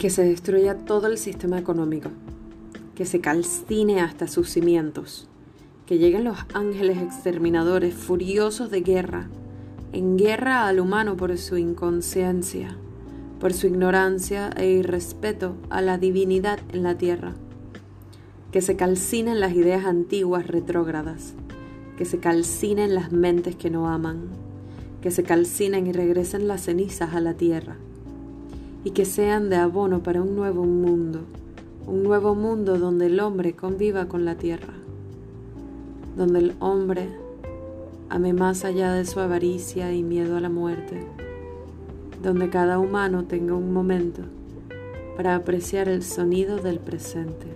Que se destruya todo el sistema económico, que se calcine hasta sus cimientos, que lleguen los ángeles exterminadores furiosos de guerra, en guerra al humano por su inconsciencia, por su ignorancia e irrespeto a la divinidad en la tierra, que se calcinen las ideas antiguas retrógradas, que se calcinen las mentes que no aman, que se calcinen y regresen las cenizas a la tierra, y que sean de abono para un nuevo mundo, un nuevo mundo donde el hombre conviva con la tierra, donde el hombre ame más allá de su avaricia y miedo a la muerte, donde cada humano tenga un momento para apreciar el sonido del presente,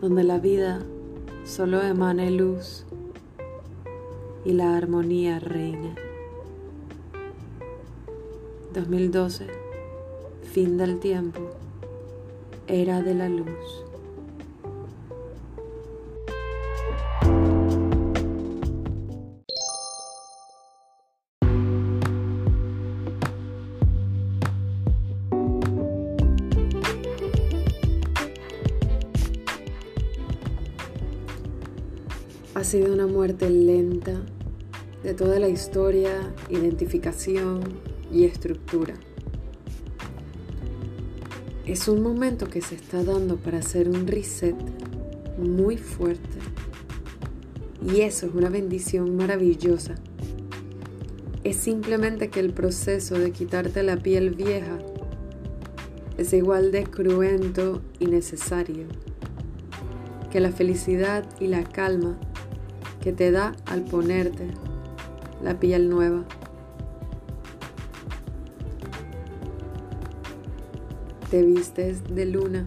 donde la vida solo emane luz y la armonía reine. 2012, fin del tiempo, era de la luz. Ha sido una muerte lenta de toda la historia, identificación y estructura. Es un momento que se está dando para hacer un reset muy fuerte. Y eso es una bendición maravillosa. Es simplemente que el proceso de quitarte la piel vieja es igual de cruento y necesario que la felicidad y la calma que te da al ponerte la piel nueva. Te vistes de luna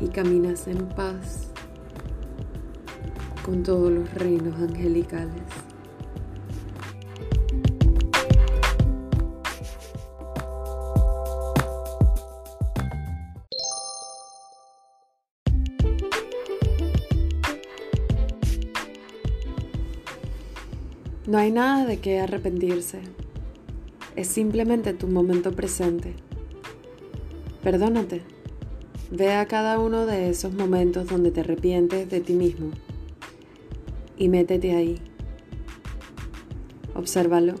y caminas en paz con todos los reinos angelicales. No hay nada de qué arrepentirse. Es simplemente tu momento presente. Perdónate. Ve a cada uno de esos momentos donde te arrepientes de ti mismo y métete ahí. Obsérvalo,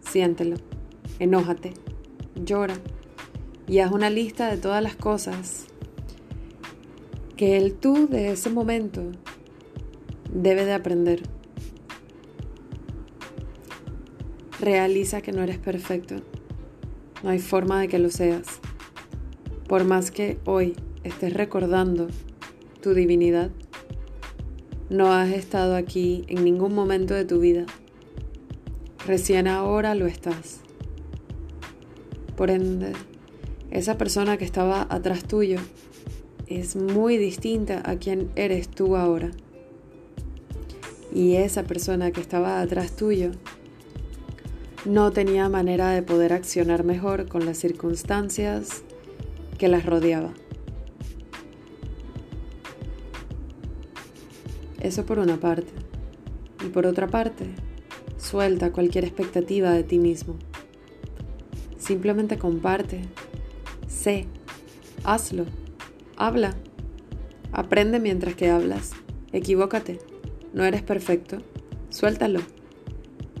siéntelo, enójate, llora y haz una lista de todas las cosas que el tú de ese momento debe de aprender. Realiza que no eres perfecto. No hay forma de que lo seas. Por más que hoy estés recordando tu divinidad, no has estado aquí en ningún momento de tu vida. Recién ahora lo estás. Por ende, esa persona que estaba atrás tuyo es muy distinta a quien eres tú ahora. Y esa persona que estaba atrás tuyo no tenía manera de poder accionar mejor con las circunstancias que las rodeaba. Eso por una parte. Y por otra parte, suelta cualquier expectativa de ti mismo. Simplemente comparte, sé, hazlo, habla, aprende mientras que hablas, equivócate, no eres perfecto, suéltalo.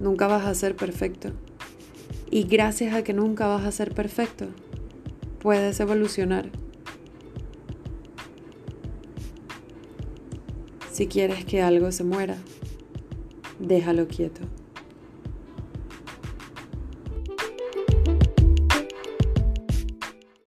Nunca vas a ser perfecto. Y gracias a que nunca vas a ser perfecto, puedes evolucionar. Si quieres que algo se muera, déjalo quieto.